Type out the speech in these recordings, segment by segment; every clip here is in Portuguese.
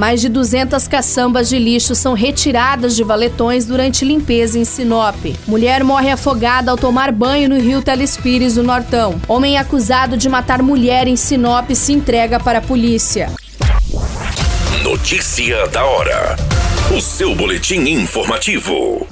Mais de 200 caçambas de lixo são retiradas de valetões durante limpeza em Sinop. Mulher morre afogada ao tomar banho no rio Telespires, no Nortão. Homem acusado de matar mulher em Sinop se entrega para a polícia. Notícia da hora. O seu boletim informativo.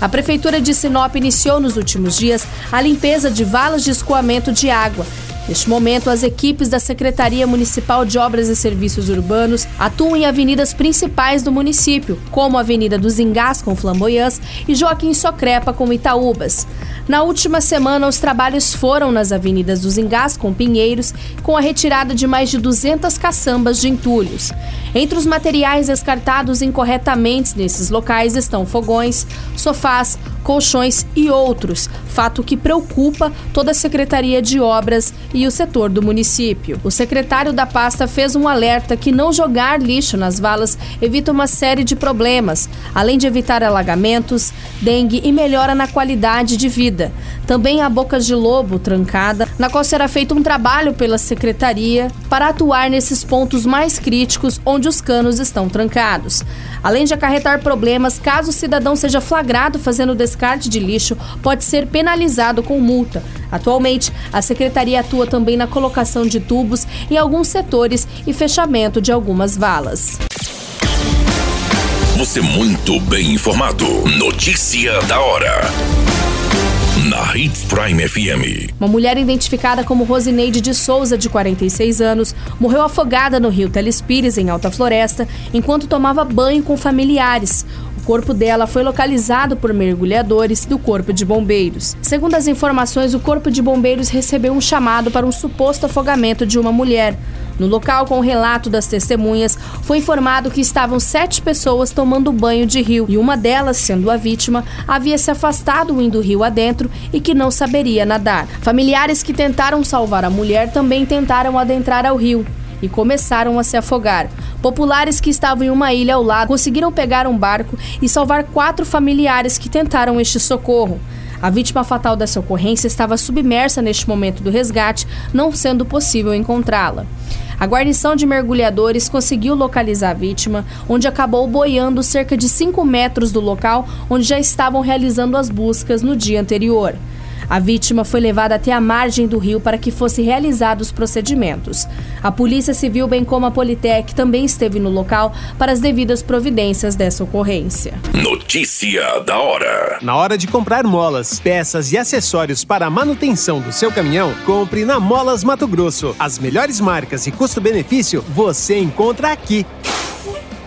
A Prefeitura de Sinop iniciou nos últimos dias a limpeza de valas de escoamento de água Neste momento, as equipes da Secretaria Municipal de Obras e Serviços Urbanos atuam em avenidas principais do município, como a Avenida dos Engás com Flamboyãs e Joaquim Socrepa com Itaúbas. Na última semana, os trabalhos foram nas avenidas dos Engás com Pinheiros, com a retirada de mais de 200 caçambas de entulhos. Entre os materiais descartados incorretamente nesses locais estão fogões, sofás, colchões e outros, fato que preocupa toda a Secretaria de Obras e o setor do município. O secretário da pasta fez um alerta que não jogar lixo nas valas evita uma série de problemas, além de evitar alagamentos, dengue e melhora na qualidade de vida. Também há bocas de lobo trancada, na qual será feito um trabalho pela secretaria para atuar nesses pontos mais críticos onde os canos estão trancados. Além de acarretar problemas, caso o cidadão seja flagrado fazendo descarte de lixo, pode ser penalizado com multa. Atualmente, a secretaria atua também na colocação de tubos em alguns setores e fechamento de algumas valas. Você muito bem informado. Notícia da hora na Hits Prime FM. Uma mulher identificada como Rosineide de Souza, de 46 anos, morreu afogada no rio Telespires, em Alta Floresta, enquanto tomava banho com familiares. O corpo dela foi localizado por mergulhadores do Corpo de Bombeiros. Segundo as informações, o Corpo de Bombeiros recebeu um chamado para um suposto afogamento de uma mulher. No local, com o relato das testemunhas, foi informado que estavam sete pessoas tomando banho de rio e uma delas, sendo a vítima, havia se afastado indo rio adentro e que não saberia nadar. Familiares que tentaram salvar a mulher também tentaram adentrar ao rio e começaram a se afogar. Populares que estavam em uma ilha ao lado conseguiram pegar um barco e salvar quatro familiares que tentaram este socorro. A vítima fatal dessa ocorrência estava submersa neste momento do resgate, não sendo possível encontrá-la. A guarnição de mergulhadores conseguiu localizar a vítima, onde acabou boiando cerca de 5 metros do local onde já estavam realizando as buscas no dia anterior. A vítima foi levada até a margem do rio para que fossem realizados os procedimentos. A Polícia Civil, bem como a Politec, também esteve no local para as devidas providências dessa ocorrência. Notícia da hora: Na hora de comprar molas, peças e acessórios para a manutenção do seu caminhão, compre na Molas Mato Grosso. As melhores marcas e custo-benefício você encontra aqui.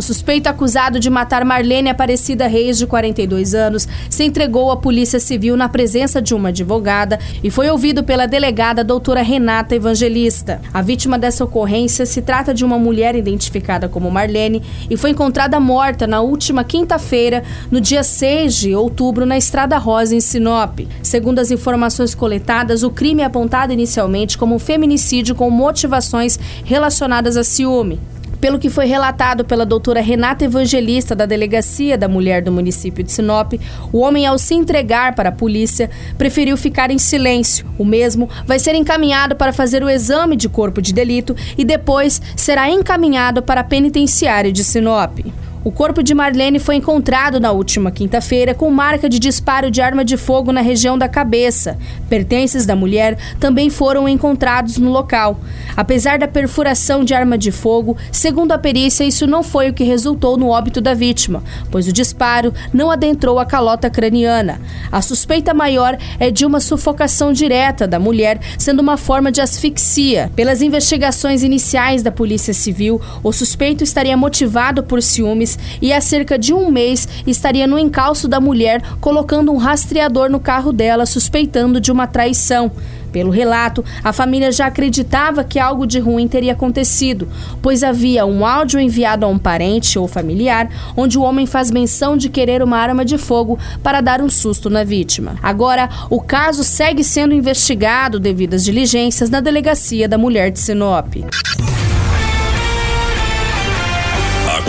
O suspeito acusado de matar Marlene Aparecida Reis, de 42 anos, se entregou à Polícia Civil na presença de uma advogada e foi ouvido pela delegada doutora Renata Evangelista. A vítima dessa ocorrência se trata de uma mulher identificada como Marlene e foi encontrada morta na última quinta-feira, no dia 6 de outubro, na Estrada Rosa, em Sinop. Segundo as informações coletadas, o crime é apontado inicialmente como um feminicídio com motivações relacionadas a ciúme. Pelo que foi relatado pela doutora Renata Evangelista, da Delegacia da Mulher do município de Sinop, o homem, ao se entregar para a polícia, preferiu ficar em silêncio. O mesmo vai ser encaminhado para fazer o exame de corpo de delito e depois será encaminhado para a penitenciária de Sinop. O corpo de Marlene foi encontrado na última quinta-feira com marca de disparo de arma de fogo na região da cabeça. Pertences da mulher também foram encontrados no local. Apesar da perfuração de arma de fogo, segundo a perícia, isso não foi o que resultou no óbito da vítima, pois o disparo não adentrou a calota craniana. A suspeita maior é de uma sufocação direta da mulher, sendo uma forma de asfixia. Pelas investigações iniciais da Polícia Civil, o suspeito estaria motivado por ciúmes e há cerca de um mês estaria no encalço da mulher colocando um rastreador no carro dela, suspeitando de uma traição. Pelo relato, a família já acreditava que algo de ruim teria acontecido, pois havia um áudio enviado a um parente ou familiar onde o homem faz menção de querer uma arma de fogo para dar um susto na vítima. Agora, o caso segue sendo investigado devido às diligências na delegacia da mulher de Sinop.